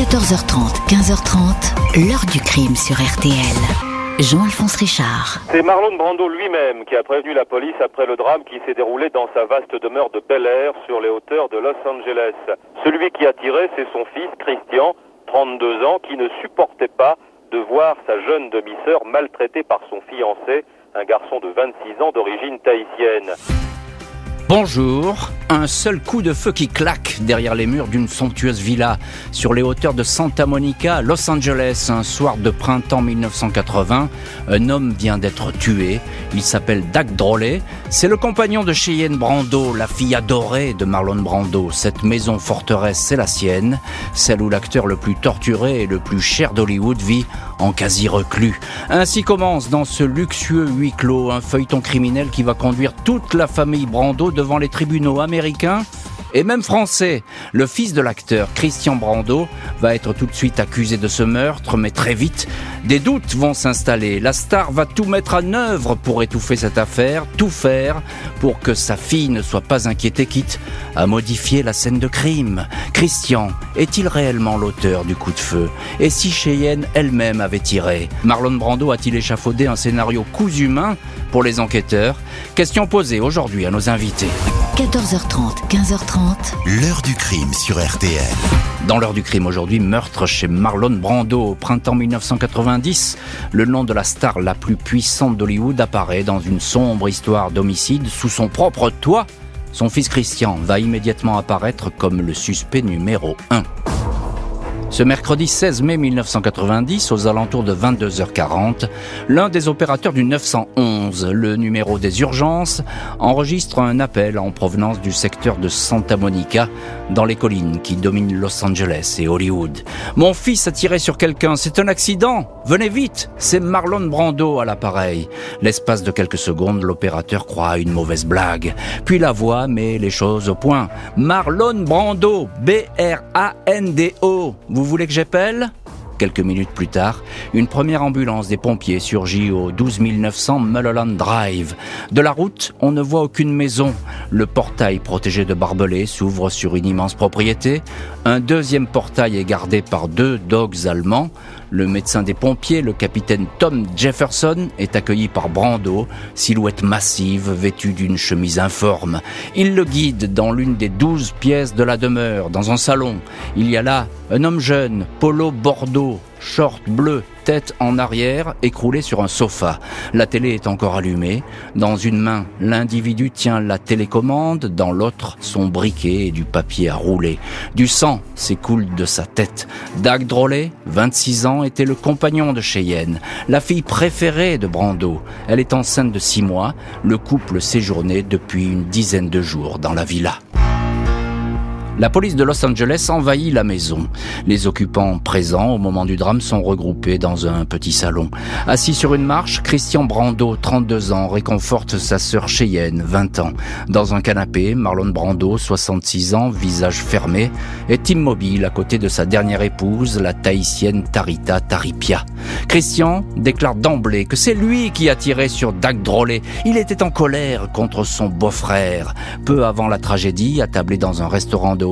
14h30, 15h30, l'heure du crime sur RTL. Jean-Alphonse Richard. C'est Marlon Brando lui-même qui a prévenu la police après le drame qui s'est déroulé dans sa vaste demeure de Bel Air sur les hauteurs de Los Angeles. Celui qui a tiré, c'est son fils Christian, 32 ans, qui ne supportait pas de voir sa jeune demi-sœur maltraitée par son fiancé, un garçon de 26 ans d'origine tahitienne. Bonjour. Un seul coup de feu qui claque derrière les murs d'une somptueuse villa sur les hauteurs de Santa Monica, Los Angeles, un soir de printemps 1980. Un homme vient d'être tué. Il s'appelle Doug Drolet. C'est le compagnon de Cheyenne Brando, la fille adorée de Marlon Brando. Cette maison forteresse, c'est la sienne, celle où l'acteur le plus torturé et le plus cher d'Hollywood vit en quasi reclus. Ainsi commence dans ce luxueux huis clos un feuilleton criminel qui va conduire toute la famille Brando devant les tribunaux américains et même français. Le fils de l'acteur, Christian Brando, va être tout de suite accusé de ce meurtre, mais très vite, des doutes vont s'installer. La star va tout mettre en œuvre pour étouffer cette affaire, tout faire pour que sa fille ne soit pas inquiétée, quitte à modifier la scène de crime. Christian est-il réellement l'auteur du coup de feu? Et si Cheyenne elle-même avait tiré? Marlon Brando a-t-il échafaudé un scénario cousu humain pour les enquêteurs? Question posée aujourd'hui à nos invités. 14h30, 15h30. L'heure du crime sur RTL. Dans l'heure du crime aujourd'hui, meurtre chez Marlon Brando au printemps 1990. Le nom de la star la plus puissante d'Hollywood apparaît dans une sombre histoire d'homicide sous son propre toit. Son fils Christian va immédiatement apparaître comme le suspect numéro 1. Ce mercredi 16 mai 1990, aux alentours de 22h40, l'un des opérateurs du 911, le numéro des urgences, enregistre un appel en provenance du secteur de Santa Monica, dans les collines qui dominent Los Angeles et Hollywood. Mon fils a tiré sur quelqu'un, c'est un accident Venez vite C'est Marlon Brando à l'appareil. L'espace de quelques secondes, l'opérateur croit à une mauvaise blague. Puis la voix met les choses au point. Marlon Brando, B-R-A-N-D-O. Vous voulez que j'appelle? Quelques minutes plus tard, une première ambulance des pompiers surgit au 12 900 Mulholland Drive. De la route, on ne voit aucune maison. Le portail protégé de barbelés s'ouvre sur une immense propriété. Un deuxième portail est gardé par deux dogs allemands. Le médecin des pompiers, le capitaine Tom Jefferson, est accueilli par Brando, silhouette massive, vêtue d'une chemise informe. Il le guide dans l'une des douze pièces de la demeure, dans un salon. Il y a là un homme jeune, polo bordeaux, short bleu, tête en arrière, écroulé sur un sofa. La télé est encore allumée. Dans une main, l'individu tient la télécommande, dans l'autre, son briquet et du papier à rouler. Du sang s'écoule de sa tête. Dag Drolet, 26 ans, était le compagnon de Cheyenne, la fille préférée de Brando. Elle est enceinte de six mois. Le couple séjournait depuis une dizaine de jours dans la villa. La police de Los Angeles envahit la maison. Les occupants présents au moment du drame sont regroupés dans un petit salon. Assis sur une marche, Christian Brando, 32 ans, réconforte sa sœur Cheyenne, 20 ans. Dans un canapé, Marlon Brando, 66 ans, visage fermé, est immobile à côté de sa dernière épouse, la tahitienne Tarita Taripia. Christian déclare d'emblée que c'est lui qui a tiré sur Dag Drolet. Il était en colère contre son beau-frère. Peu avant la tragédie, attablé dans un restaurant de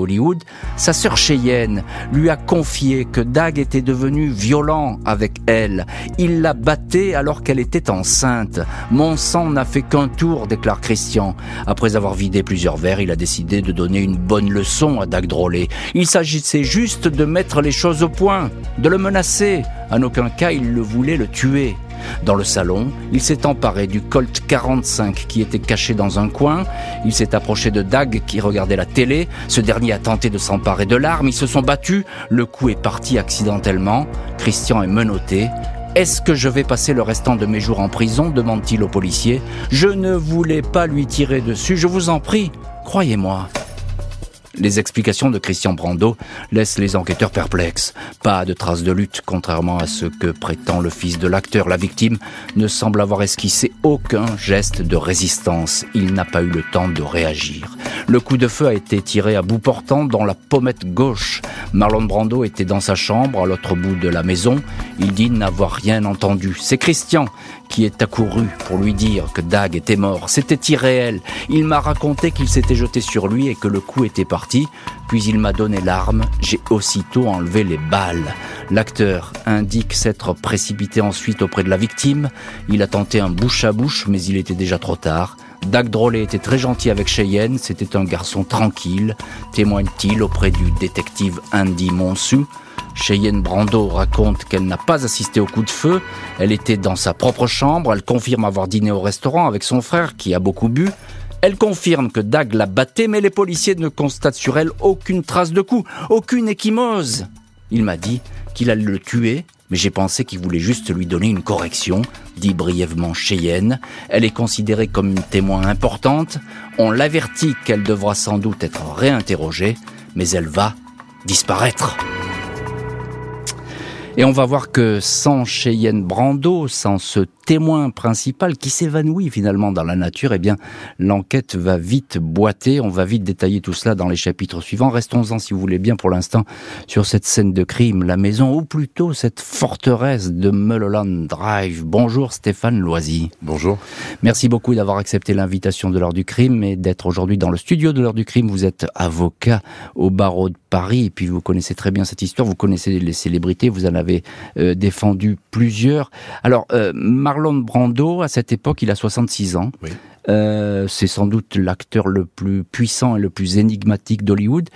Sa sœur Cheyenne lui a confié que Dag était devenu violent avec elle. Il la battait alors qu'elle était enceinte. Mon sang n'a fait qu'un tour, déclare Christian. Après avoir vidé plusieurs verres, il a décidé de donner une bonne leçon à Dag Drolet. Il s'agissait juste de mettre les choses au point, de le menacer. En aucun cas il le voulait le tuer. Dans le salon, il s'est emparé du Colt 45 qui était caché dans un coin. Il s'est approché de Dag qui regardait la télé. Ce dernier a tenté de s'emparer de l'arme. Ils se sont battus. Le coup est parti accidentellement. Christian est menotté. Est-ce que je vais passer le restant de mes jours en prison? demande-t-il au policier. Je ne voulais pas lui tirer dessus, je vous en prie. Croyez-moi. Les explications de Christian Brando laissent les enquêteurs perplexes. Pas de traces de lutte, contrairement à ce que prétend le fils de l'acteur. La victime ne semble avoir esquissé aucun geste de résistance. Il n'a pas eu le temps de réagir. Le coup de feu a été tiré à bout portant dans la pommette gauche. Marlon Brando était dans sa chambre, à l'autre bout de la maison. Il dit n'avoir rien entendu. C'est Christian qui est accouru pour lui dire que Dag était mort. C'était irréel. Il m'a raconté qu'il s'était jeté sur lui et que le coup était parti. Puis il m'a donné l'arme. J'ai aussitôt enlevé les balles. L'acteur indique s'être précipité ensuite auprès de la victime. Il a tenté un bouche à bouche, mais il était déjà trop tard. Dag Drolet était très gentil avec Cheyenne, c'était un garçon tranquille, témoigne-t-il auprès du détective Andy Monsu. Cheyenne Brando raconte qu'elle n'a pas assisté au coup de feu, elle était dans sa propre chambre, elle confirme avoir dîné au restaurant avec son frère qui a beaucoup bu. Elle confirme que Dag l'a batté, mais les policiers ne constatent sur elle aucune trace de coup, aucune échymose. Il m'a dit qu'il allait le tuer, mais j'ai pensé qu'il voulait juste lui donner une correction, dit brièvement Cheyenne. Elle est considérée comme une témoin importante. On l'avertit qu'elle devra sans doute être réinterrogée, mais elle va disparaître. Et on va voir que sans Cheyenne Brando, sans ce témoin principal qui s'évanouit finalement dans la nature, eh bien, l'enquête va vite boiter. On va vite détailler tout cela dans les chapitres suivants. Restons-en, si vous voulez bien, pour l'instant, sur cette scène de crime, la maison, ou plutôt cette forteresse de Mulholland Drive. Bonjour Stéphane Loisy. Bonjour. Merci beaucoup d'avoir accepté l'invitation de l'heure du crime et d'être aujourd'hui dans le studio de l'heure du crime. Vous êtes avocat au barreau de Paris et puis vous connaissez très bien cette histoire. Vous connaissez les célébrités. Vous en avez euh, défendu plusieurs. Alors, euh, Marlon Brando, à cette époque, il a 66 ans. Euh, c'est sans doute l'acteur le plus puissant et le plus énigmatique d'Hollywood.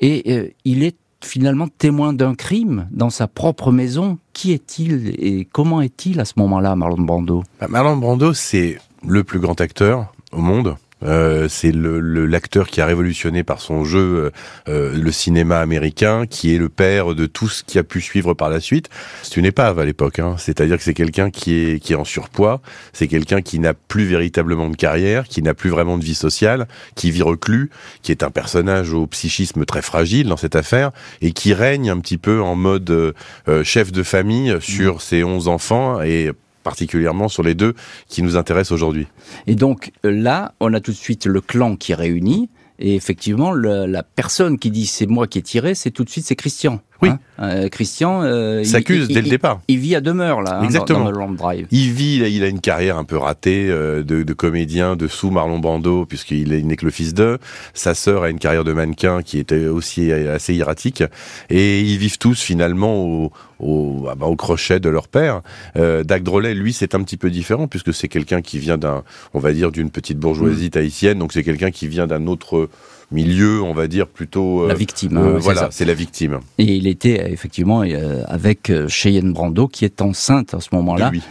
Et il est finalement témoin d'un crime dans sa propre maison. Qui est-il et comment est-il à ce moment-là, Marlon Brando? Bah, Marlon Brando, c'est le plus grand acteur au monde. Euh, c'est le l'acteur qui a révolutionné par son jeu euh, euh, le cinéma américain, qui est le père de tout ce qui a pu suivre par la suite. C'est une épave à l'époque, hein. c'est-à-dire que c'est quelqu'un qui est qui est en surpoids, c'est quelqu'un qui n'a plus véritablement de carrière, qui n'a plus vraiment de vie sociale, qui vit reclus, qui est un personnage au psychisme très fragile dans cette affaire et qui règne un petit peu en mode euh, chef de famille sur ses onze enfants et particulièrement sur les deux qui nous intéressent aujourd'hui. Et donc là, on a tout de suite le clan qui est réuni. Et effectivement, la personne qui dit c'est moi qui ai tiré, c'est tout de suite c'est Christian. Oui. Hein euh, Christian euh, s'accuse dès le départ. Il, vit à demeure là, Exactement. Hein, dans, dans, le Drive. Il vit, il a une carrière un peu ratée euh, de, de, comédien de sous Marlon Brando puisqu'il n'est que le fils d'eux. Sa sœur a une carrière de mannequin qui était aussi assez erratique et ils vivent tous finalement au, au, ah bah, au crochet de leur père. Euh, Dag Drolet, lui, c'est un petit peu différent puisque c'est quelqu'un qui vient d'un, on va dire, d'une petite bourgeoisie mmh. tahitienne. Donc c'est quelqu'un qui vient d'un autre milieu, on va dire plutôt euh, la victime. Euh, hein, voilà, c'est la victime. Et il était effectivement euh, avec Cheyenne Brando qui est enceinte à ce moment-là de lui.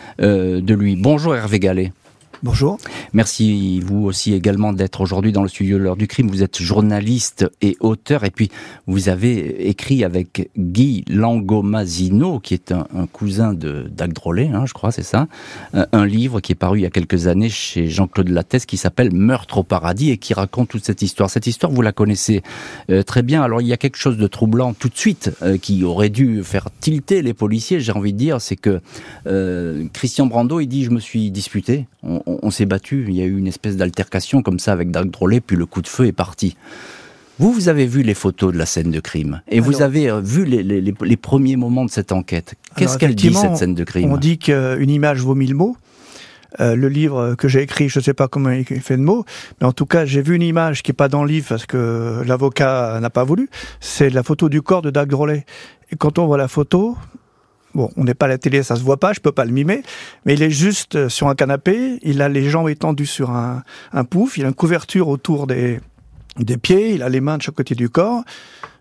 de lui. Bonjour Hervé Gallet. Bonjour. Merci vous aussi également d'être aujourd'hui dans le studio de l'heure du crime. Vous êtes journaliste et auteur et puis vous avez écrit avec Guy Langomazino qui est un, un cousin de d'Agdrolé, hein, je crois, c'est ça, un, un, livre qui est paru il y a quelques années chez Jean-Claude Lattès qui s'appelle Meurtre au paradis et qui raconte toute cette histoire. Cette histoire, vous la connaissez euh, très bien. Alors il y a quelque chose de troublant tout de suite euh, qui aurait dû faire tilter les policiers, j'ai envie de dire, c'est que euh, Christian Brando, il dit je me suis disputé. On s'est battu. Il y a eu une espèce d'altercation comme ça avec Dag Drolet, puis le coup de feu est parti. Vous, vous avez vu les photos de la scène de crime et alors, vous avez euh, vu les, les, les, premiers moments de cette enquête. Qu'est-ce qu'elle dit, cette scène de crime? On dit qu'une image vaut mille mots. Euh, le livre que j'ai écrit, je ne sais pas comment il fait de mots, mais en tout cas, j'ai vu une image qui est pas dans le livre parce que l'avocat n'a pas voulu. C'est la photo du corps de Dag Drolet. Et quand on voit la photo, Bon, on n'est pas à la télé, ça se voit pas, je peux pas le mimer, mais il est juste euh, sur un canapé, il a les jambes étendues sur un, pouf, il a une couverture autour des, des pieds, il a les mains de chaque côté du corps.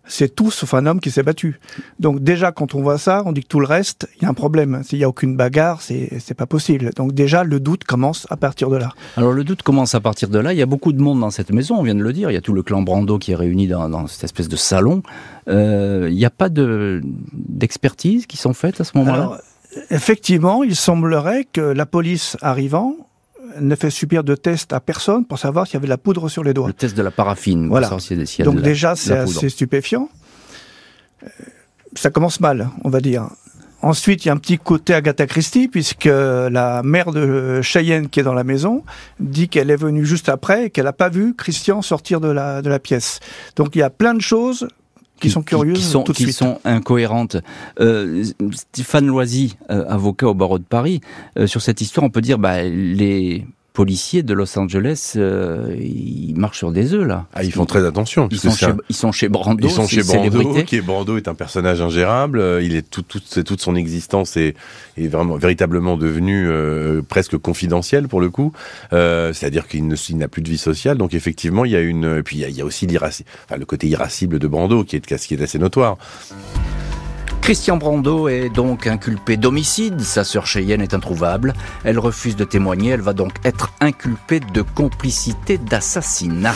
C'est tout sauf un homme qui s'est battu. Donc déjà, quand on voit ça, on dit que tout le reste, il y a un problème. S'il n'y a aucune bagarre, c'est pas possible. Donc déjà, le doute commence à partir de là. Alors le doute commence à partir de là. Il y a beaucoup de monde dans cette maison, on vient de le dire. Il y a tout le clan Brando qui est réuni dans, dans cette espèce de salon. Euh, il n'y a pas de d'expertise qui sont faites à ce moment-là? Effectivement, il semblerait que la police arrivant ne fait subir de test à personne pour savoir s'il y avait de la poudre sur les doigts. Le test de la paraffine. Voilà. Donc de déjà, c'est assez stupéfiant. Ça commence mal, on va dire. Ensuite, il y a un petit côté Agatha Christie, puisque la mère de Cheyenne, qui est dans la maison, dit qu'elle est venue juste après et qu'elle n'a pas vu Christian sortir de la, de la pièce. Donc il y a plein de choses qui, sont curieuses qui sont, tout de qui suite. sont incohérentes. Euh, Stéphane Loisy, euh, avocat au barreau de Paris, euh, sur cette histoire, on peut dire bah, les policiers de Los Angeles, euh, ils marchent sur des œufs là. Ah, ils font très attention. Ils sont, chez, un- ils sont chez Brando, Ils sont chez Brando, qui est Brando est un personnage ingérable. euh, Il est tout, tout, toute son existence est, est vraiment véritablement devenu euh, presque confidentielle pour le coup. Euh, C'est-à-dire qu'il n'a plus de vie sociale. Donc effectivement, il y a une. Et puis il y a, il y a aussi enfin, le côté irascible de Brando qui est, qui est assez notoire. Christian Brando est donc inculpé d'homicide, sa sœur Cheyenne est introuvable, elle refuse de témoigner, elle va donc être inculpée de complicité d'assassinat.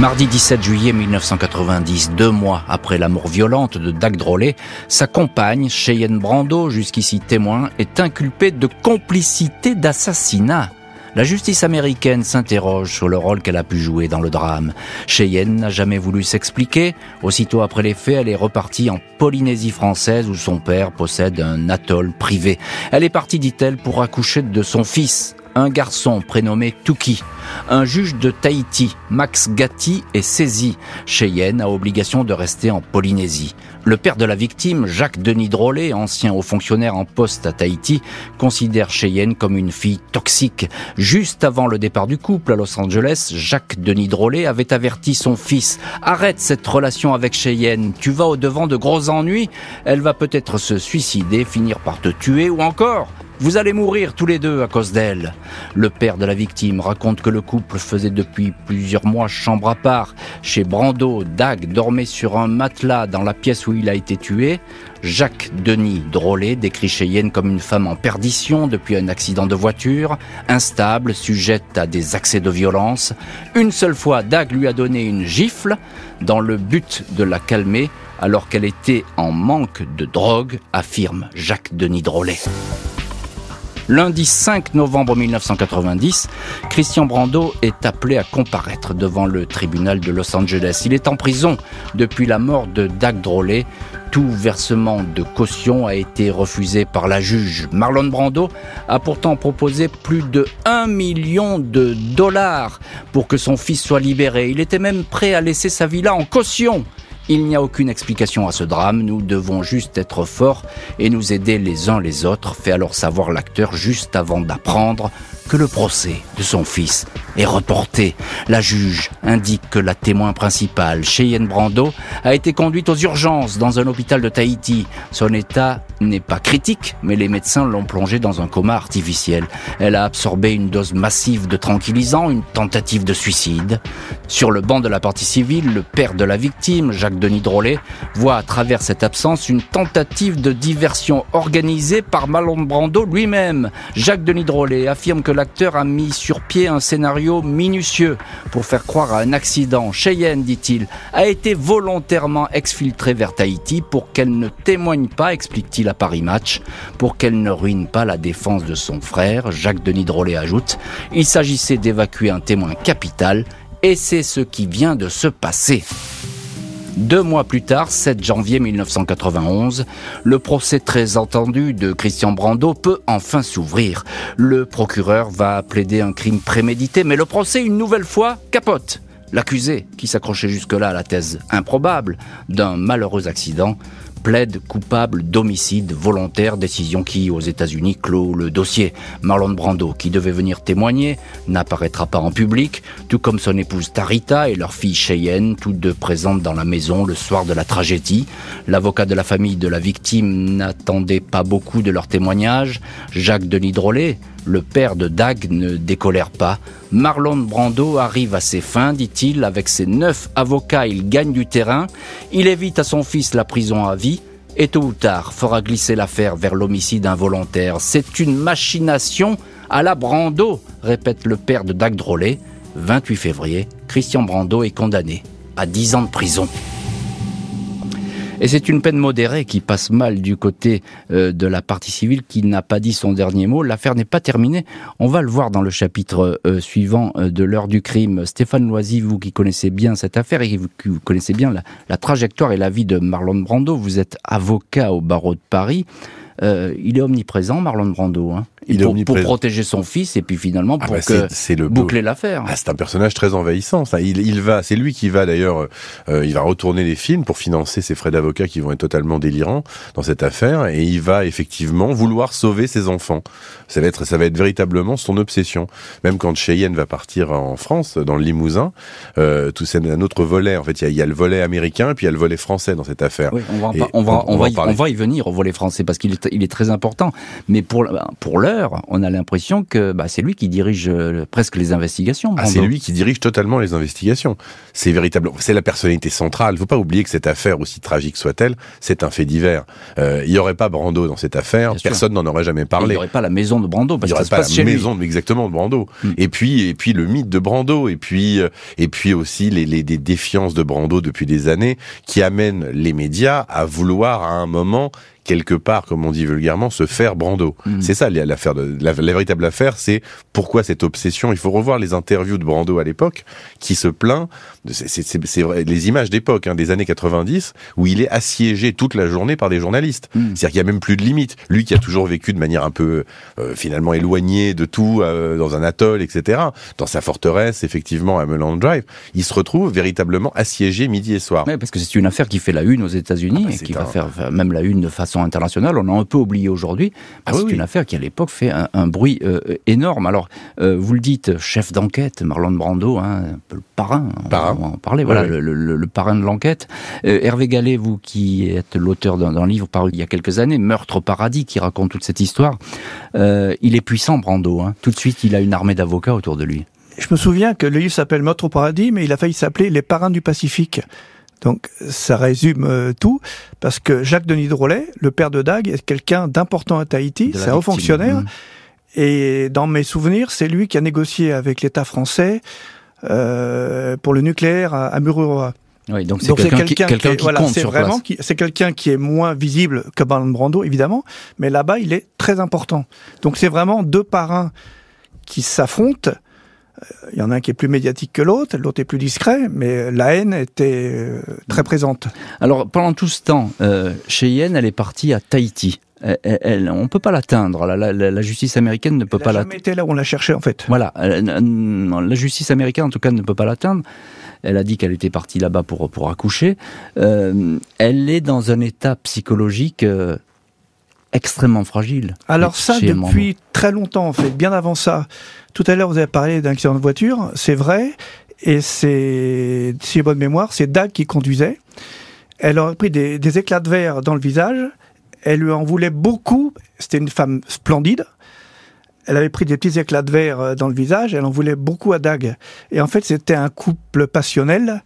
Mardi 17 juillet 1990, deux mois après la mort violente de Dag Drolet, sa compagne, Cheyenne Brando, jusqu'ici témoin, est inculpée de complicité d'assassinat. La justice américaine s'interroge sur le rôle qu'elle a pu jouer dans le drame. Cheyenne n'a jamais voulu s'expliquer. Aussitôt après les faits, elle est repartie en Polynésie française où son père possède un atoll privé. Elle est partie, dit-elle, pour accoucher de son fils, un garçon prénommé Tuki. Un juge de Tahiti, Max Gatti, est saisi. Cheyenne a obligation de rester en Polynésie. Le père de la victime, Jacques Denis Drolet, ancien haut fonctionnaire en poste à Tahiti, considère Cheyenne comme une fille toxique. Juste avant le départ du couple à Los Angeles, Jacques Denis Drolet avait averti son fils Arrête cette relation avec Cheyenne, tu vas au devant de gros ennuis, elle va peut-être se suicider, finir par te tuer ou encore vous allez mourir tous les deux à cause d'elle. Le père de la victime raconte que le couple faisait depuis plusieurs mois chambre à part. Chez Brando, Dag dormait sur un matelas dans la pièce où il a été tué. Jacques Denis Drolet décrit Cheyenne comme une femme en perdition depuis un accident de voiture, instable, sujette à des accès de violence. Une seule fois, Dag lui a donné une gifle dans le but de la calmer alors qu'elle était en manque de drogue, affirme Jacques Denis Drolet. Lundi 5 novembre 1990, Christian Brando est appelé à comparaître devant le tribunal de Los Angeles. Il est en prison depuis la mort de Dag Drolet. Tout versement de caution a été refusé par la juge. Marlon Brando a pourtant proposé plus de 1 million de dollars pour que son fils soit libéré. Il était même prêt à laisser sa villa en caution. Il n'y a aucune explication à ce drame, nous devons juste être forts et nous aider les uns les autres, fait alors savoir l'acteur juste avant d'apprendre que le procès de son fils est reporté. La juge indique que la témoin principale, Cheyenne Brando, a été conduite aux urgences dans un hôpital de Tahiti. Son état n'est pas critique, mais les médecins l'ont plongée dans un coma artificiel. Elle a absorbé une dose massive de tranquillisants, une tentative de suicide. Sur le banc de la partie civile, le père de la victime, Jacques Denis Drolet, voit à travers cette absence une tentative de diversion organisée par Marlon Brando lui-même. Jacques Denis Drolet affirme que l'acteur a mis sur pied un scénario minutieux pour faire croire à un accident. Cheyenne, dit-il, a été volontairement exfiltrée vers Tahiti pour qu'elle ne témoigne pas, explique-t-il Paris Match, pour qu'elle ne ruine pas la défense de son frère. Jacques Denis Drolet ajoute, il s'agissait d'évacuer un témoin capital et c'est ce qui vient de se passer. Deux mois plus tard, 7 janvier 1991, le procès très entendu de Christian Brando peut enfin s'ouvrir. Le procureur va plaider un crime prémédité, mais le procès, une nouvelle fois, capote. L'accusé, qui s'accrochait jusque-là à la thèse improbable d'un malheureux accident, plaide coupable d'homicide volontaire, décision qui, aux États-Unis, clôt le dossier. Marlon Brando, qui devait venir témoigner, n'apparaîtra pas en public, tout comme son épouse Tarita et leur fille Cheyenne, toutes deux présentes dans la maison le soir de la tragédie. L'avocat de la famille de la victime n'attendait pas beaucoup de leur témoignage. Jacques Denis Drolet, le père de Dag, ne décolère pas. Marlon Brando arrive à ses fins, dit-il, avec ses neuf avocats, il gagne du terrain, il évite à son fils la prison à vie, et tôt ou tard fera glisser l'affaire vers l'homicide involontaire. C'est une machination à la Brando, répète le père de Dag Drolet. 28 février, Christian Brando est condamné à 10 ans de prison. Et c'est une peine modérée qui passe mal du côté euh, de la partie civile qui n'a pas dit son dernier mot. L'affaire n'est pas terminée. On va le voir dans le chapitre euh, suivant euh, de l'heure du crime. Stéphane Loisy, vous qui connaissez bien cette affaire et qui vous connaissez bien la, trajectoire et la vie de Marlon Brando, vous êtes avocat au barreau de Paris. il est omniprésent, Marlon Brando. Hein. Il pour, protéger son fils et puis finalement Ah pour bah, que c'est- c'est le beau- boucler l'affaire. Ah, c'est un personnage très envahissant. Ça. Il, il va, c'est lui qui va d'ailleurs, euh, il va retourner les films pour financer ses frais d'avocat qui vont être totalement délirants dans cette affaire, et il va effectivement vouloir sauver ses enfants. Ça va être, ça va être véritablement son obsession. Même quand Cheyenne va partir en France dans le Limousin, euh, tout c'est un autre volet. En fait, il y, a, il y a le volet américain et puis il y a le volet français dans cette affaire. Oui, on va, on, va, y, on va y venir au volet français parce qu'il est, il est très important. Mais pour, pour l'heure, on a l'impression que bah, c'est lui qui dirige euh, presque les investigations. Ah, c'est lui qui dirige totalement les investigations. C'est véritablement, c'est la personnalité centrale. Il faut pas oublier que cette affaire, aussi tragique soit-elle, c'est un fait divers. Euh, il y aurait pas Brando dans cette affaire, Bien personne n'en aurait jamais Et Il parlé. n'y aurait pas la maison de Brando Il n'y aurait ça se pas passe la lui. maison exactement de Brando. Mm. Et puis et puis le mythe de Brando et puis euh, et puis aussi les, les défiances de Brando depuis des années qui amènent les médias à vouloir à un moment quelque part, comme on dit vulgairement, se faire Brando. Mm. C'est ça l'affaire. De, la, la véritable affaire, c'est pourquoi cette obsession. Il faut revoir les interviews de Brando à l'époque, qui se plaint. C'est c'est- c'est- c'est vrai, les images d'époque, hein, des années 90, où il est assiégé toute la journée par des journalistes. Mm. C'est-à-dire qu'il y a même plus de limite. Lui qui a toujours vécu de manière un peu euh, finalement éloigné de tout, euh, dans un atoll, etc. Dans sa forteresse, effectivement, à Mulholland Drive, il se retrouve véritablement assiégé midi et soir. Ouais, parce que c'est une affaire qui fait la une aux États-Unis Ah bah, et qui un- va faire même la une de façon internationale. On a un peu oublié aujourd'hui. Ah c'est oui, une affaire qui à l'époque fait un, un bruit euh, énorme. Alors, euh, vous le dites, chef d'enquête, Marlon Brando, hein, un peu le parrain. on- Parrain. On va en parler. Voilà. Le, le- le parrain de l'enquête. Euh, Hervé Gallet, vous qui êtes l'auteur d'un d'un livre paru il y a quelques années, Meurtre au paradis, qui raconte toute cette histoire. euh, il est puissant, Brando. Hein. Tout de suite, il a une armée d'avocats autour de lui. Je me souviens que le livre s'appelle Meurtre au paradis, mais il a failli s'appeler Les parrains du Pacifique. Donc ça résume euh, tout, parce que Jacques Denis Drolet, le père de Dag, est quelqu'un d'important à Tahiti, c'est un haut fonctionnaire, Mm. et dans mes souvenirs, c'est lui qui a négocié avec l'État français euh, pour le nucléaire à, à Mururoa. Oui, donc c'est quelqu'un qui, qui voilà, compte sur vraiment c'est quelqu'un qui est moins visible que Marlon Brando évidemment, mais là-bas il est très important. Donc c'est vraiment deux parrains qui s'affrontent. Euh, Il y en a un qui est plus médiatique que l'autre, l'autre est plus discret, mais la haine était euh, très présente. Alors, pendant tout ce temps, euh, Cheyenne, elle est partie à Tahiti. Elle, elle- elle- on ne peut pas l'atteindre. La, la- la- la justice américaine ne peut Elle pas l'atteindre. jamais été là où on l'a cherché en fait. Voilà, elle- elle- la justice américaine en tout cas ne peut pas l'atteindre. Elle a dit qu'elle était partie là-bas pour pour accoucher. Euh, elle est dans un état psychologique euh, extrêmement fragile. Alors ça, depuis très longtemps en fait, bien avant ça. Tout à l'heure vous avez parlé d'un accident de voiture, c'est vrai, et c'est, si j'ai bonne mémoire, c'est Dag qui conduisait. Elle aurait pris des, des éclats de verre dans le visage, elle lui en voulait beaucoup, c'était une femme splendide, elle avait pris des petits éclats de verre euh, dans le visage, elle en voulait beaucoup à Dag. Et en fait, c'était un couple passionnel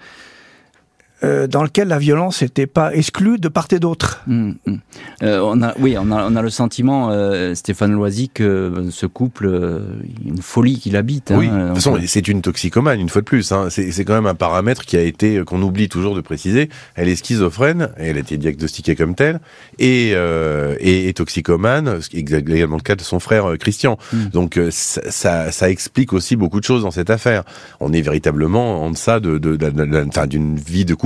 euh, dans lequel la violence n'était pas exclue de part et d'autre. Hum, hum. Euh, on a, oui, on a, on a le sentiment, euh, Stéphane Loisy, que euh, ce couple, euh, une folie qui l'habite. Oui, hein, de toute façon, c'est une toxicomane, une fois de plus. Hein. C'est quand même un paramètre qui a été, qu'on oublie toujours de préciser. Elle est schizophrène, et elle a été diagnostiquée comme telle, et, euh, et, et toxicomane, ce qui est également le cas de son frère euh, Christian. Mm. Donc euh, ça, ça, ça explique aussi beaucoup de choses dans cette affaire. On est véritablement en deçà de, de, de- de- de- enfin, d'une vie de couple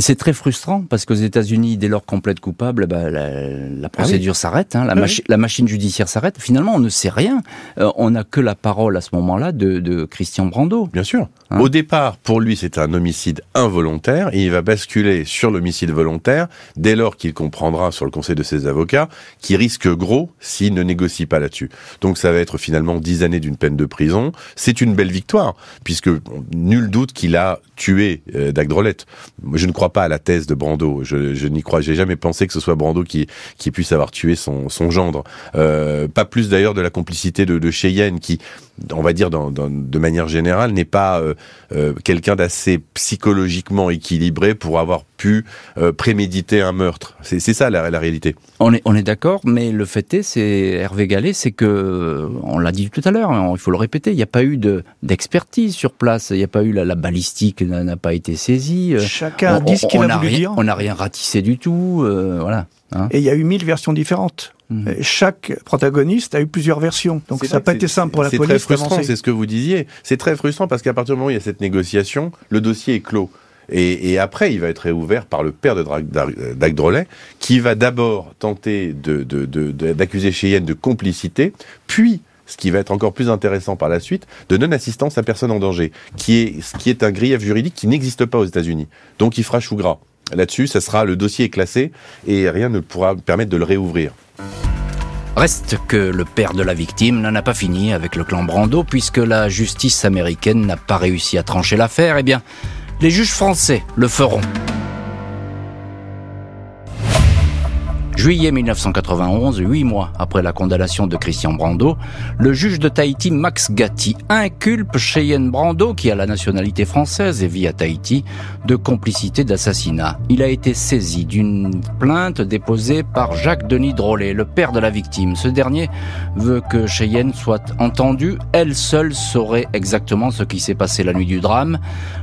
c'est très frustrant parce qu'aux États-Unis, dès lors qu'on plaide coupable, bah, la, la procédure s'arrête, hein, la, Ah oui. la machine judiciaire s'arrête. Finalement, on ne sait rien. Euh, on n'a que la parole à ce moment-là de, de Christian Brando. Bien sûr. Hein Au départ, pour lui, c'est un homicide involontaire et il va basculer sur l'homicide volontaire dès lors qu'il comprendra sur le conseil de ses avocats qu'il risque gros s'il ne négocie pas là-dessus. Donc ça va être finalement dix années d'une peine de prison. C'est une belle victoire puisque nul doute qu'il a tué euh, Je ne crois pas à la thèse de Brando. Je, n'y crois. J'ai jamais pensé que ce soit Brando qui puisse avoir tué son gendre. Euh, pas plus d'ailleurs de la complicité de Cheyenne qui, on va dire dans, dans- de manière générale, n'est pas euh, euh, quelqu'un d'assez psychologiquement équilibré pour avoir pu euh, préméditer un meurtre. C'est c'est ça la, la réalité. On est, on est d'accord, mais le fait est, c'est Hervé Gallet, c'est que, euh, on l'a dit tout à l'heure, hein, il faut le répéter, il n'y a pas eu de d'expertise sur place, il n'y a pas eu la, la balistique n'a n'a pas été saisie. Chacun on- dit ce qu'il a voulu rien- dire. On n'a rien ratissé du tout, euh, voilà. Hein. Et il y a eu mille versions différentes. Et Chaque protagoniste a eu plusieurs versions. Donc C'est ça n'a pas été c'est- simple pour la C'est police très frustrant, c'est ce que vous disiez. C'est très frustrant parce qu'à partir du moment où il y a cette négociation, le dossier est clos. Et, après, il va être réouvert par le père de Dag Drolet, qui va d'abord tenter d'accuser de, Cheyenne de complicité, puis ce qui va être encore plus intéressant par la suite, de non-assistance à personne en danger, qui est, qui est un grief juridique qui n'existe pas aux États-Unis. Donc il fera chou gras. Là-dessus, ça sera le dossier est classé et rien ne pourra permettre de le réouvrir. Reste que le père de la victime n'en a pas fini avec le clan Brando puisque la justice américaine n'a pas réussi à trancher l'affaire. Eh bien, les juges français le feront. Juillet 1991, huit mois après la condamnation de Christian Brando, le juge de Tahiti Max Gatti inculpe Cheyenne Brando, qui a la nationalité française et vit à Tahiti, de complicité d'assassinat. Il a été saisi d'une plainte déposée par Jacques-Denis Drolet, le père de la victime. Ce dernier veut que Cheyenne soit entendue. Elle seule saurait exactement ce qui s'est passé la nuit du drame.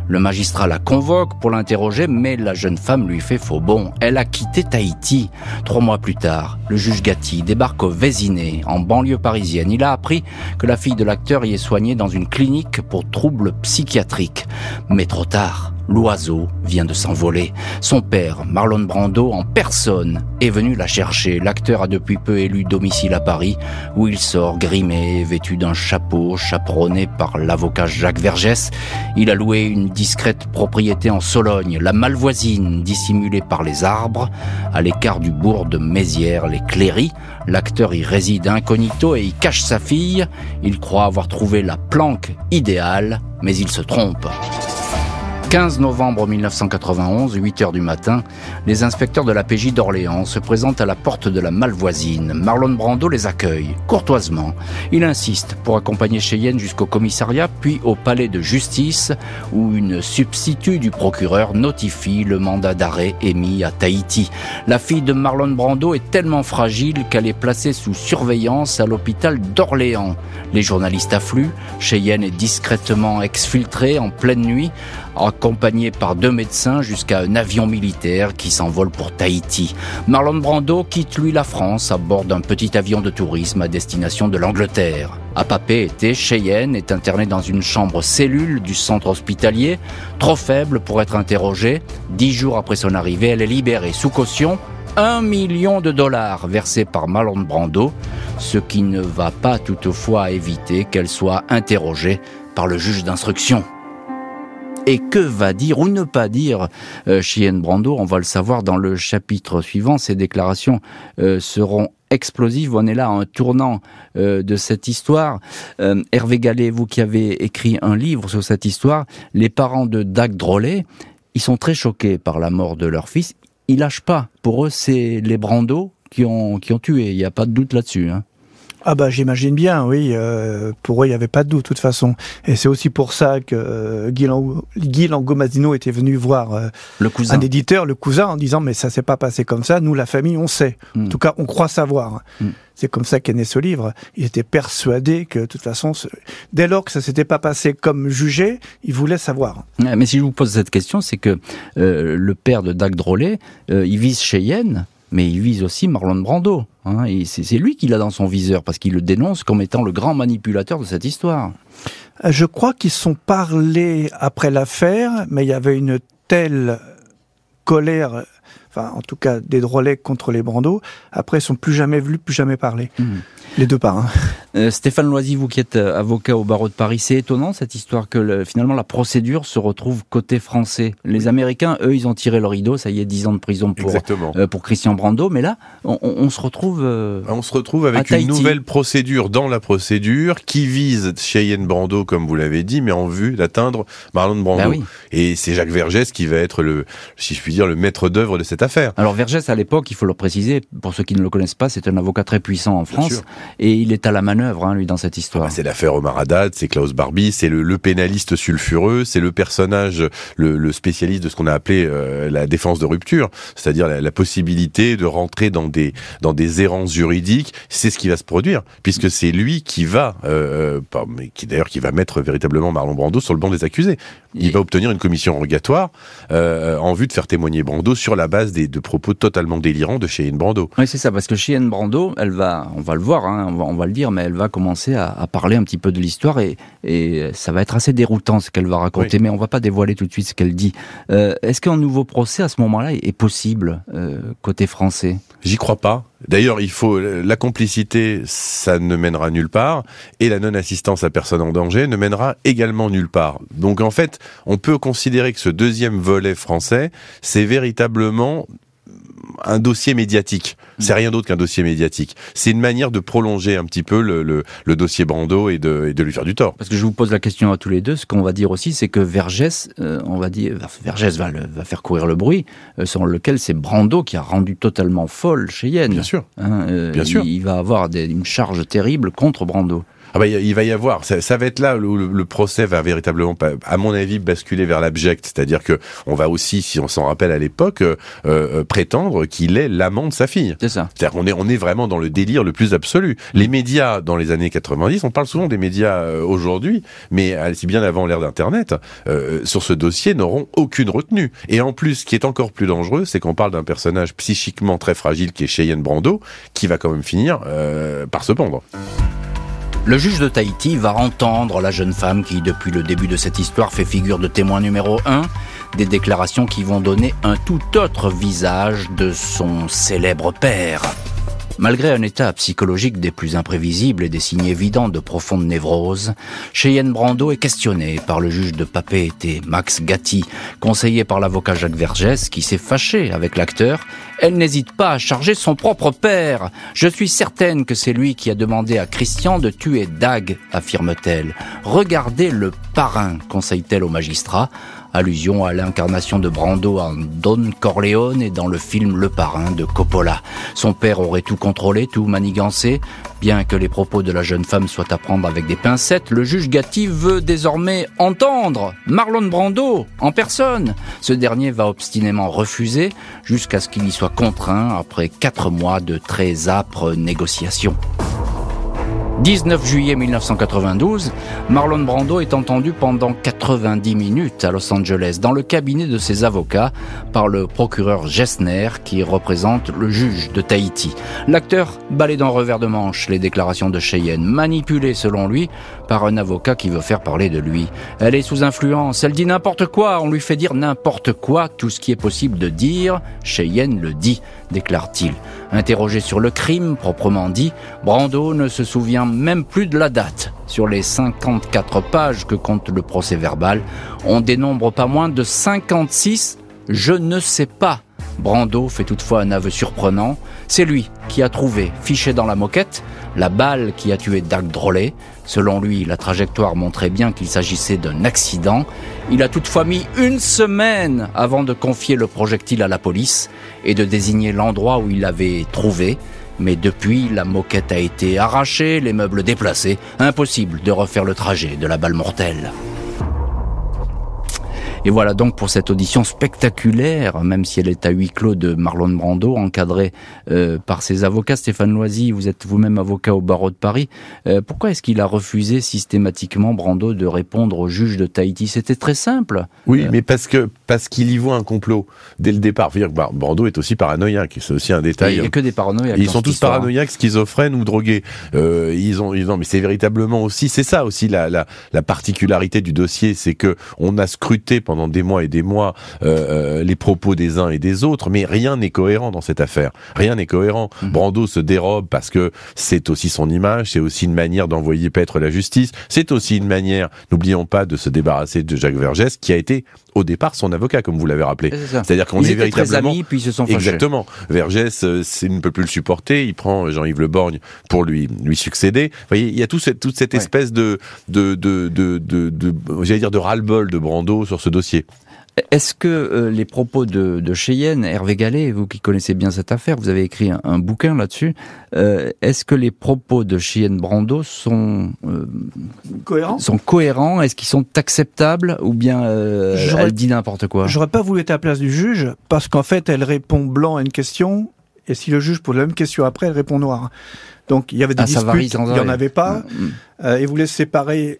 Le magistrat la convoque pour l'interroger, mais la jeune femme lui fait faux bon. Elle a quitté Tahiti. Trois mois plus tard, le juge Gatti débarque au Vésiné, en banlieue parisienne. Il a appris que la fille de l'acteur y est soignée dans une clinique pour troubles psychiatriques. Mais trop tard. L'oiseau vient de s'envoler. Son père, Marlon Brando, en personne, est venu la chercher. L'acteur a depuis peu élu domicile à Paris, où il sort grimé, vêtu d'un chapeau, chaperonné par l'avocat Jacques Vergès. Il a loué une discrète propriété en Sologne, la Malvoisine, dissimulée par les arbres, à l'écart du bourg de Mézières, les Cléry. L'acteur y réside incognito et y cache sa fille. Il croit avoir trouvé la planque idéale, mais il se trompe. 15 novembre 1991, 8 heures du matin, les inspecteurs de la PJ d'Orléans se présentent à la porte de la Malvoisine. Marlon Brando les accueille, courtoisement. Il insiste pour accompagner Cheyenne jusqu'au commissariat, puis au palais de justice, où une substitut du procureur notifie le mandat d'arrêt émis à Tahiti. La fille de Marlon Brando est tellement fragile qu'elle est placée sous surveillance à l'hôpital d'Orléans. Les journalistes affluent, Cheyenne est discrètement exfiltrée en pleine nuit, accompagné par deux médecins jusqu'à un avion militaire qui s'envole pour Tahiti. Marlon Brando quitte lui la France à bord d'un petit avion de tourisme à destination de l'Angleterre. À Papeete, Cheyenne est internée dans une chambre cellule du centre hospitalier, trop faible pour être interrogée. Dix jours après son arrivée, elle est libérée sous caution un million de dollars versés par Marlon Brando, ce qui ne va pas toutefois éviter qu'elle soit interrogée par le juge d'instruction. Et que va dire ou ne pas dire euh, Chien Brando On va le savoir dans le chapitre suivant. Ces déclarations euh, seront explosives. On est là à un tournant euh, de cette histoire. Euh, Hervé Gallet, vous qui avez écrit un livre sur cette histoire, les parents de Dag Drolet, ils sont très choqués par la mort de leur fils. Ils lâchent pas. Pour eux, c'est les Brando qui ont, qui ont tué. Il n'y a pas de doute là-dessus. Hein. Ah bah j'imagine bien, oui. Euh, pour eux, il n'y avait pas de doute, de toute façon. Et c'est aussi pour ça que euh, Guy, Langomazino était venu voir euh, le cousin. un éditeur, le cousin, en disant mais ça s'est pas passé comme ça. Nous, la famille, on sait. En hmm. tout cas, on croit savoir. Hmm. C'est comme ça qu'est né ce livre. Il était persuadé que, de toute façon, dès lors que ça s'était pas passé comme jugé, il voulait savoir. Mais si je vous pose cette question, c'est que euh, le père de Dag Drolet, il vise Cheyenne mais il vise aussi Marlon Brando. Hein, et c'est lui qui l'a dans son viseur, parce qu'il le dénonce comme étant le grand manipulateur de cette histoire. Euh, je crois qu'ils sont parlé après l'affaire, mais il y avait une telle colère, enfin en tout cas des drôlets contre les Brando, après ils sont plus jamais vus, plus jamais parlé. Mmh. Les deux parents. Euh, Stéphane Loisy, vous qui êtes euh, avocat au barreau de Paris, c'est étonnant cette histoire que finalement la procédure se retrouve côté français. Les Américains, eux, ils ont tiré leur rideau, ça y est, 10 ans de prison pour, euh, pour Christian Brando, mais là, on, se retrouve. on se retrouve avec une nouvelle procédure dans la procédure qui vise Cheyenne Brando, comme vous l'avez dit, mais en vue d'atteindre Marlon Brando. Bah Et c'est Jacques Vergès qui va être le, si je puis dire, le maître d'œuvre de cette affaire. Alors Vergès, à l'époque, il faut le préciser, pour ceux qui ne le connaissent pas, c'est un avocat très puissant en France, et il est à la manœuvre Hein, lui, dans cette histoire. Ah bah, c'est l'affaire Omar Haddad, c'est Klaus Barbie, c'est le, pénaliste sulfureux, c'est le personnage, le, spécialiste de ce qu'on a appelé euh, la défense de rupture, c'est-à-dire la, possibilité de rentrer dans des dans des errances juridiques. C'est ce qui va se produire, puisque c'est lui qui va, euh, euh mais qui d'ailleurs qui va mettre véritablement Marlon Brando sur le banc des accusés. Il va obtenir une commission rogatoire euh, en vue de faire témoigner Brando sur la base des de propos totalement délirants de Cheyenne Brando. Oui, c'est ça, parce que Cheyenne Brando, elle va, on va le voir, hein, on, va, on va le dire, mais elle elle va commencer à, parler un petit peu de l'histoire et, ça va être assez déroutant ce qu'elle va raconter, mais on va pas dévoiler tout de suite ce qu'elle dit. Euh, est-ce qu'un nouveau procès à ce moment-là est possible euh, côté français? J'y crois pas. D'ailleurs, il faut la complicité, ça ne mènera nulle part, et la non-assistance à personne en danger ne mènera également nulle part. Donc en fait, on peut considérer que ce deuxième volet français, c'est véritablement un dossier médiatique. C'est rien d'autre qu'un dossier médiatique. C'est une manière de prolonger un petit peu le, le, dossier Brando et de, et de, lui faire du tort. Parce que je vous pose la question à tous les deux. Ce qu'on va dire aussi, c'est que Vergès, euh, on va dire, Vergès va, va faire courir le bruit, euh, selon lequel c'est Brando qui a rendu totalement folle Cheyenne. Bien sûr. Hein, euh, Bien sûr. Il, va avoir une charge terrible contre Brando. Ah bah, il va y avoir, ça, ça va être là où le, procès va véritablement, à mon avis, basculer vers l'abject, c'est-à-dire que on va aussi, si on s'en rappelle à l'époque, euh, euh, prétendre qu'il est l'amant de sa fille. C'est ça. C'est-à-dire qu'on est, on est vraiment dans le délire le plus absolu. Les médias dans les années 90, on parle souvent des médias euh, aujourd'hui, mais c'est bien avant l'ère d'Internet, sur ce dossier n'auront aucune retenue. Et en plus, ce qui est encore plus dangereux, c'est qu'on parle d'un personnage psychiquement très fragile qui est Cheyenne Brando, qui va quand même finir par se pendre. Le juge de Tahiti va entendre la jeune femme qui, depuis le début de cette histoire, fait figure de témoin numéro 1, des déclarations qui vont donner un tout autre visage de son célèbre père. Malgré un état psychologique des plus imprévisibles et des signes évidents de profonde névrose, Cheyenne Brando est questionnée par le juge de Papeete, Max Gatti, conseillé par l'avocat Jacques Vergès, qui s'est fâché avec l'acteur. Elle n'hésite pas à charger son propre père. Je suis certaine que c'est lui qui a demandé à Christian de tuer Dag, affirme-t-elle. Regardez le parrain, conseille-t-elle au magistrat allusion à l'incarnation de Brando en Don Corleone et dans le film Le Parrain de Coppola. Son père aurait tout contrôlé, tout manigancé. Bien que les propos de la jeune femme soient à prendre avec des pincettes, le juge Gatti veut désormais entendre Marlon Brando en personne. Ce dernier va obstinément refuser jusqu'à ce qu'il y soit contraint après quatre mois de très âpres négociations. 19 juillet 1992, Marlon Brando est entendu pendant 90 minutes à Los Angeles dans le cabinet de ses avocats par le procureur Gessner qui représente le juge de Tahiti. L'acteur balaye d'un revers de manche les déclarations de Cheyenne, manipulées selon lui par un avocat qui veut faire parler de lui. Elle est sous influence, elle dit n'importe quoi, on lui fait dire n'importe quoi, tout ce qui est possible de dire, Cheyenne le dit, déclare-t-il. Interrogé sur le crime proprement dit, Brando ne se souvient même plus de la date. Sur les 54 pages que compte le procès verbal, on dénombre pas moins de 56 je ne sais pas. Brando fait toutefois un aveu surprenant. C'est lui qui a trouvé, fiché dans la moquette, la balle qui a tué Doug Drolet. Selon lui, la trajectoire montrait bien qu'il s'agissait d'un accident. Il a toutefois mis une semaine avant de confier le projectile à la police et de désigner l'endroit où il l'avait trouvé. Mais depuis, la moquette a été arrachée, les meubles déplacés. Impossible de refaire le trajet de la balle mortelle. Et voilà donc pour cette audition spectaculaire, même si elle est à huis clos de Marlon Brando, encadrée euh, par ses avocats. Stéphane Loisy, vous êtes vous-même avocat au barreau de Paris. Euh, pourquoi est-ce qu'il a refusé systématiquement Brando de répondre au juge de Tahiti? C'était très simple. Oui, euh, mais parce que parce qu'il y voit un complot dès le départ. Dire que Brando est aussi paranoïaque, c'est aussi un détail. Il n'y a que des paranoïaques. Ils sont tous paranoïaques, schizophrènes ou drogués. ils ont, ils ont, mais c'est véritablement aussi, c'est ça aussi la, la, la particularité du dossier, c'est que on a scruté pendant pendant des mois et des mois euh, euh, les propos des uns et des autres, mais rien n'est cohérent dans cette affaire. Rien n'est cohérent. Mhm. Brando se dérobe parce que c'est aussi son image, c'est aussi une manière d'envoyer paître la justice, c'est aussi une manière, n'oublions pas, de se débarrasser de Jacques Vergès, qui a été au départ son avocat, comme vous l'avez rappelé. C'est-à-dire qu'on est véritablement amis, puis ils se sont fâchés. Exactement. Vergès euh, ne peut plus le supporter. Il prend Jean-Yves Le Borgne pour lui lui succéder. Vous voyez, il y a tout cette, toute cette espèce de de de de, de, de j'allais dire de ras-le-bol de Brando sur ce dossier. Est-ce que euh, les propos de, de, Cheyenne, Hervé Gallet, vous qui connaissez bien cette affaire, vous avez écrit un, bouquin là-dessus, euh, est-ce que les propos de Cheyenne Brando sont euh, cohérents Sont cohérents? Est-ce qu'ils sont acceptables? Ou bien elle dit n'importe quoi? J'aurais pas voulu être à la place du juge parce qu'en fait, elle répond blanc à une question et si le juge pose la même question après, elle répond noir. Donc il y avait des ah, disputes, il n'y en avait pas. Mm, mm. il voulait se séparer,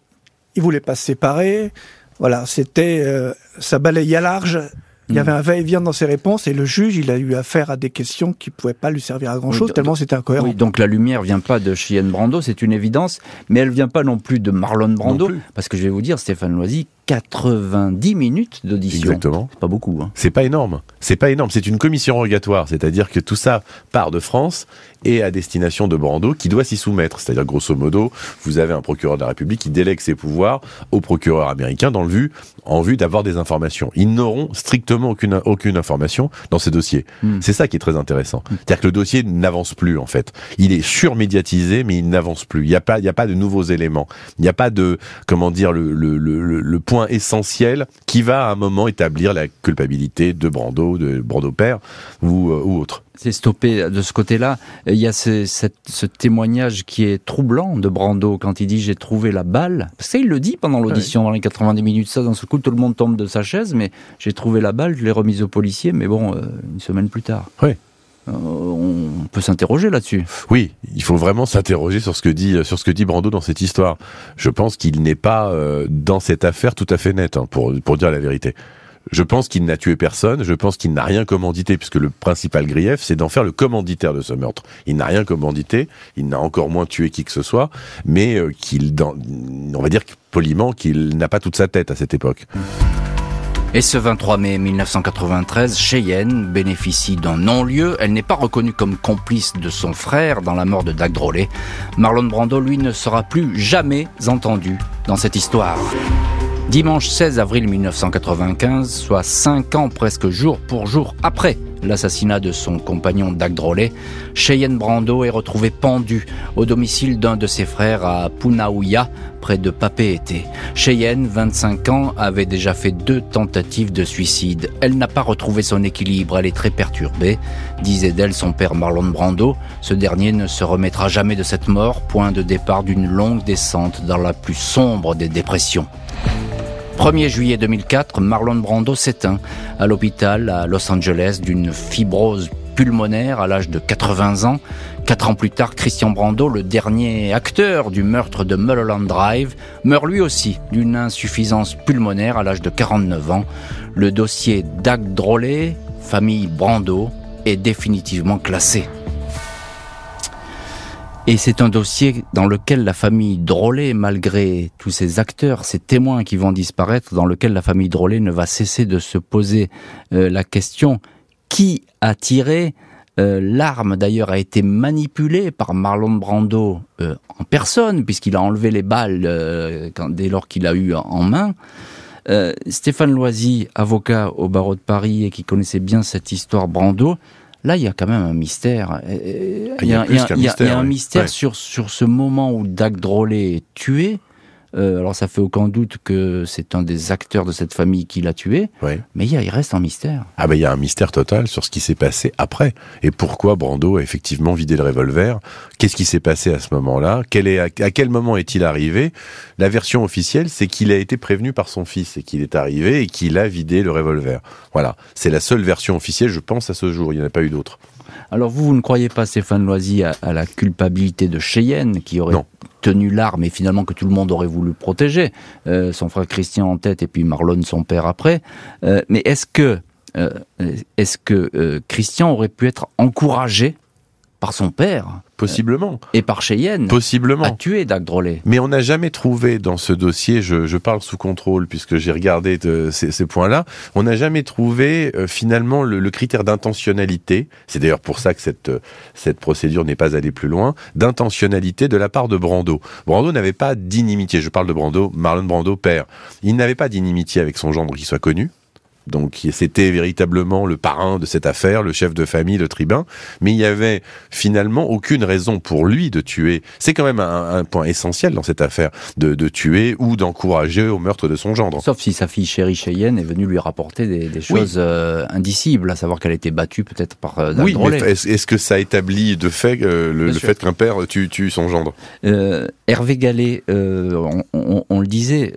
il voulait pas se séparer. Voilà, c'était, euh, ça balayait à large. Il y avait un va-et-vient dans ses réponses et le juge, il a eu affaire à des questions qui pouvaient pas lui servir à grand chose tellement c'était incohérent. Oui, donc la lumière vient pas de Cheyenne Brando, c'est une évidence, mais elle vient pas non plus de Marlon Brando, parce que je vais vous dire, Stéphane Loisy, 90 minutes d'audition. Exactement. C'est pas beaucoup. Hein. C'est pas énorme. C'est pas énorme. C'est une commission rogatoire. C'est-à-dire que tout ça part de France et à destination de Brando qui doit s'y soumettre. C'est-à-dire, grosso modo, vous avez un procureur de la République qui délègue ses pouvoirs au procureur américain dans le vue, en vue d'avoir des informations. Ils n'auront strictement aucune, aucune information dans ces dossiers. Hmm. C'est ça qui est très intéressant. Hmm. C'est-à-dire que le dossier n'avance plus, en fait. Il est surmédiatisé, mais il n'avance plus. Il n'y a pas, il a pas de nouveaux éléments. Il n'y a pas de, comment dire, le, le, le, le point essentiel qui va à un moment établir la culpabilité de Brando, de Brando père ou, euh, ou autre. C'est stoppé de ce côté-là. Il y a ce, ce, témoignage qui est troublant de Brando quand il dit j'ai trouvé la balle. Ça, il le dit pendant l'audition, dans les 90 minutes. Ça, dans ce coup, tout le monde tombe de sa chaise, mais j'ai trouvé la balle, je l'ai remise au policier, mais bon, euh, une semaine plus tard. Oui. Euh, on peut s'interroger là-dessus. Oui, il faut vraiment s'interroger sur ce que dit sur ce que dit Brando dans cette histoire. Je pense qu'il n'est pas euh, dans cette affaire tout à fait net, hein, pour pour dire la vérité. Je pense qu'il n'a tué personne, je pense qu'il n'a rien commandité, puisque le principal grief, c'est d'en faire le commanditaire de ce meurtre. Il n'a rien commandité, il n'a encore moins tué qui que ce soit, mais euh, qu'il, on va dire poliment, qu'il n'a pas toute sa tête à cette époque. Et ce 23 mai 1993, Cheyenne bénéficie d'un non-lieu. Elle n'est pas reconnue comme complice de son frère dans la mort de Dag Drolet. Marlon Brando, lui, ne sera plus jamais entendu dans cette histoire. Dimanche 16 avril 1995, soit cinq ans presque jour pour jour après l'assassinat de son compagnon Dag Drolet, Cheyenne Brando est retrouvé pendu au domicile d'un de ses frères à Punaouia, près de Papeete. Cheyenne, 25 ans, avait déjà fait deux tentatives de suicide. Elle n'a pas retrouvé son équilibre, elle est très perturbée, disait d'elle son père Marlon Brando. Ce dernier ne se remettra jamais de cette mort, point de départ d'une longue descente dans la plus sombre des dépressions. 1er juillet 2004, Marlon Brando s'éteint à l'hôpital à Los Angeles d'une fibrose pulmonaire à l'âge de 80 ans. Quatre ans plus tard, Christian Brando, le dernier acteur du meurtre de Mulholland Drive, meurt lui aussi d'une insuffisance pulmonaire à l'âge de 49 ans. Le dossier Dag Drolet, famille Brando, est définitivement classé. Et c'est un dossier dans lequel la famille Drolet, malgré tous ces acteurs, ces témoins qui vont disparaître, dans lequel la famille Drolet ne va cesser de se poser euh, la question qui a tiré euh, L'arme? D'ailleurs a été manipulée par Marlon Brando euh, en personne, puisqu'il a enlevé les balles dès lors qu'il a eu en main. Stéphane Loisy, avocat au barreau de Paris et qui connaissait bien cette histoire Brando, Là, il y a quand même un mystère. Il y a, un mystère sur, sur ce moment où Dag Drolet est tué. Euh, alors ça fait aucun doute que c'est un des acteurs de cette famille qui l'a tué, mais il, reste un mystère. Ah ben il y a un mystère total sur ce qui s'est passé après et pourquoi Brando a effectivement vidé le revolver? Qu'est-ce qui s'est passé à ce moment-là? Quel est à, quel moment est-il arrivé? La version officielle, c'est qu'il a été prévenu par son fils et qu'il est arrivé et qu'il a vidé le revolver. Voilà, c'est la seule version officielle, je pense à ce jour. Il n'y en a pas eu d'autre. Alors vous, vous ne croyez pas, Stéphane Loisy, à, la culpabilité de Cheyenne, qui aurait tenu l'arme et finalement que tout le monde aurait voulu protéger, euh, son frère Christian en tête et puis Marlon son père après. Euh, mais est-ce que, euh, est-ce que Christian aurait pu être encouragé par son père. Possiblement. Et par Cheyenne. Possiblement. A tué Dag Drolet. Mais on n'a jamais trouvé dans ce dossier, je, parle sous contrôle puisque j'ai regardé ces, points-là, on n'a jamais trouvé euh, finalement le, critère d'intentionnalité. C'est d'ailleurs pour ça que cette, cette procédure n'est pas allée plus loin. D'intentionnalité de la part de Brando. Brando n'avait pas d'inimitié. Je parle de Brando, Marlon Brando, père. Il n'avait pas d'inimitié avec son gendre qui soit connu. Donc c'était véritablement le parrain de cette affaire, le chef de famille, le tribun. Mais il y avait finalement aucune raison pour lui de tuer. C'est quand même un, point essentiel dans cette affaire, de, tuer ou d'encourager au meurtre de son gendre. Sauf si sa fille chérie Cheyenne est venue lui rapporter des, choses euh, indicibles, à savoir qu'elle a été battue peut-être par euh, Oui, mais est-ce que ça établit de fait euh, le, fait qu'un père tue, tue son gendre? Hervé Gallet, on, on, le disait,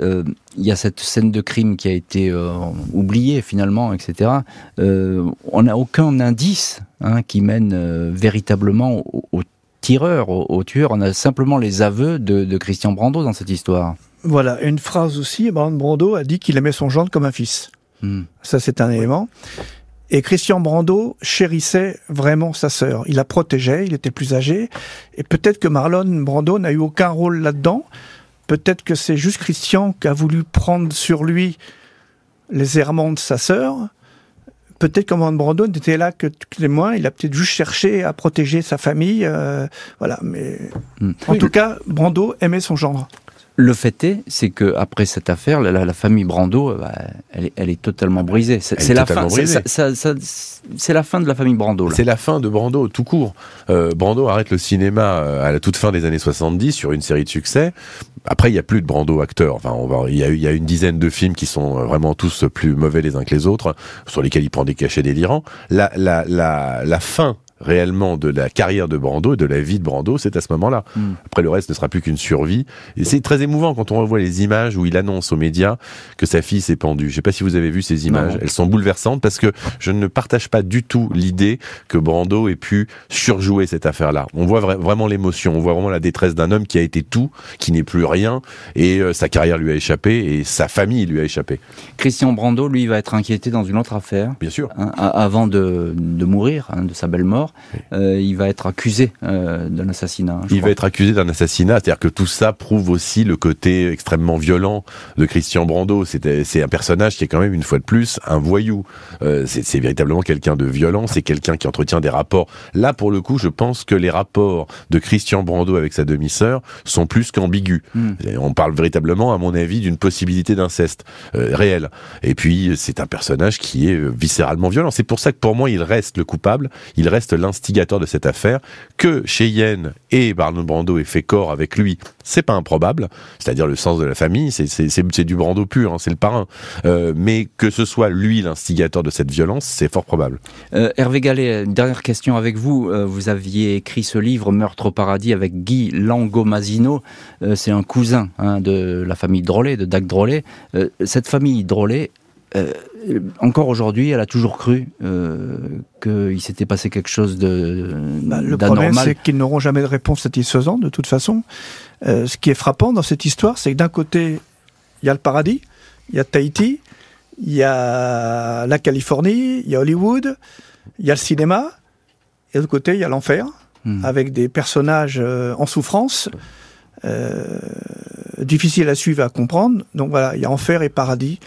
il y a cette scène de crime qui a été euh, oubliée finalement, etc. Euh, on n'a aucun indice hein, qui mène euh, véritablement au, tireur, au, tueur. On a simplement les aveux de, Christian Brando dans cette histoire. Voilà, une phrase aussi, Brando a dit qu'il aimait son gendre comme un fils. Hmm. Ça, c'est un élément. Et Christian Brando chérissait vraiment sa sœur. Il la protégeait, il était plus âgé. Et peut-être que Marlon Brando n'a eu aucun rôle là-dedans. Peut-être que c'est juste Christian qui a voulu prendre sur lui les errements de sa sœur. Peut-être que Brando n'était là que témoin. Il a peut-être juste cherché à protéger sa famille. Euh, voilà. Mais hmm. en tout cas, Brando aimait son gendre. Le fait est, c'est que après cette affaire, la, famille Brando, bah, elle, est, totalement brisée. C'est la fin. C'est la fin de la famille Brando. C'est la fin de Brando tout court. Euh, Brando arrête le cinéma euh, à la toute fin des années 70 sur une série de succès. Après, il n'y a plus de Brando acteur. Enfin, on va, il y a, il y a une dizaine de films qui sont euh, vraiment tous plus mauvais les uns que les autres, sur lesquels il prend des cachets délirants. La, la, la, la fin réellement de la carrière de Brando et de la vie de Brando, c'est à ce moment-là. Hmm. Après, le reste ne sera plus qu'une survie. Et c'est très émouvant quand on revoit les images où il annonce aux médias que sa fille s'est pendue. Je ne sais pas si vous avez vu ces images. Elles sont bouleversantes parce que je ne partage pas du tout l'idée que Brando ait pu surjouer cette affaire-là. On voit vraiment l'émotion, on voit vraiment la détresse d'un homme qui a été tout, qui n'est plus rien, et euh, sa carrière lui a échappé, et sa famille lui a échappé. Christian Brando, lui, va être inquiété dans une autre affaire. Bien sûr. Hein, avant de, de mourir, hein, de sa belle mort. Euh, il va être accusé euh, d'un assassinat. Il va être accusé d'un assassinat, c'est-à-dire que tout ça prouve aussi le côté extrêmement violent de Christian Brando. C'est un personnage qui est quand même une fois de plus un voyou. Euh, c'est véritablement quelqu'un de violent, c'est quelqu'un qui entretient des rapports. Là, pour le coup, je pense que les rapports de Christian Brando avec sa demi-sœur sont plus qu'ambigus. Hmm. On parle véritablement, à mon avis, d'une possibilité d'inceste réel. Et puis, c'est un personnage qui est viscéralement violent. C'est pour ça que pour moi, il reste le coupable, il reste l'instigateur de cette affaire, que Cheyenne et Barnum Brando aient fait corps avec lui, c'est pas improbable, c'est-à-dire le sens de la famille, c'est du Brando pur, hein, c'est le parrain. Euh, mais que ce soit lui l'instigateur de cette violence, c'est fort probable. Euh, Hervé Gallet, dernière question avec vous. Euh, vous aviez écrit ce livre Meurtre au paradis avec Guy Langomazino. c'est un cousin hein, de la famille Drolet, de Dac Drolet. cette famille Drolet, euh, encore aujourd'hui, elle a toujours cru euh, qu'il s'était passé quelque chose de bah, Le problème, c'est qu'ils n'auront jamais de réponse satisfaisante, de toute façon. Euh, ce qui est frappant dans cette histoire, c'est que d'un côté, il y a le paradis, il y a Tahiti, il y a la Californie, il y a Hollywood, il y a le cinéma, et de l'autre côté, il y a l'enfer, hmm. avec des personnages en souffrance. difficiles à suivre, à comprendre. Donc voilà, il y a enfer et paradis.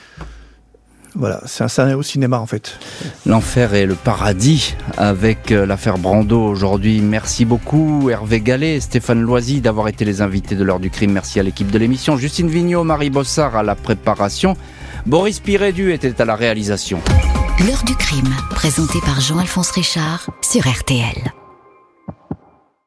Voilà, c'est un scénario au cinéma en fait. L'enfer et le paradis avec euh, l'affaire Brando aujourd'hui. Merci beaucoup Hervé Gallet, Stéphane Loisy d'avoir été les invités de l'heure du crime. Merci à l'équipe de l'émission. Justine Vignot, Marie Bossard à la préparation. Boris Pirédu était à la réalisation. L'heure du crime, présenté par Jean-Alphonse Richard sur RTL.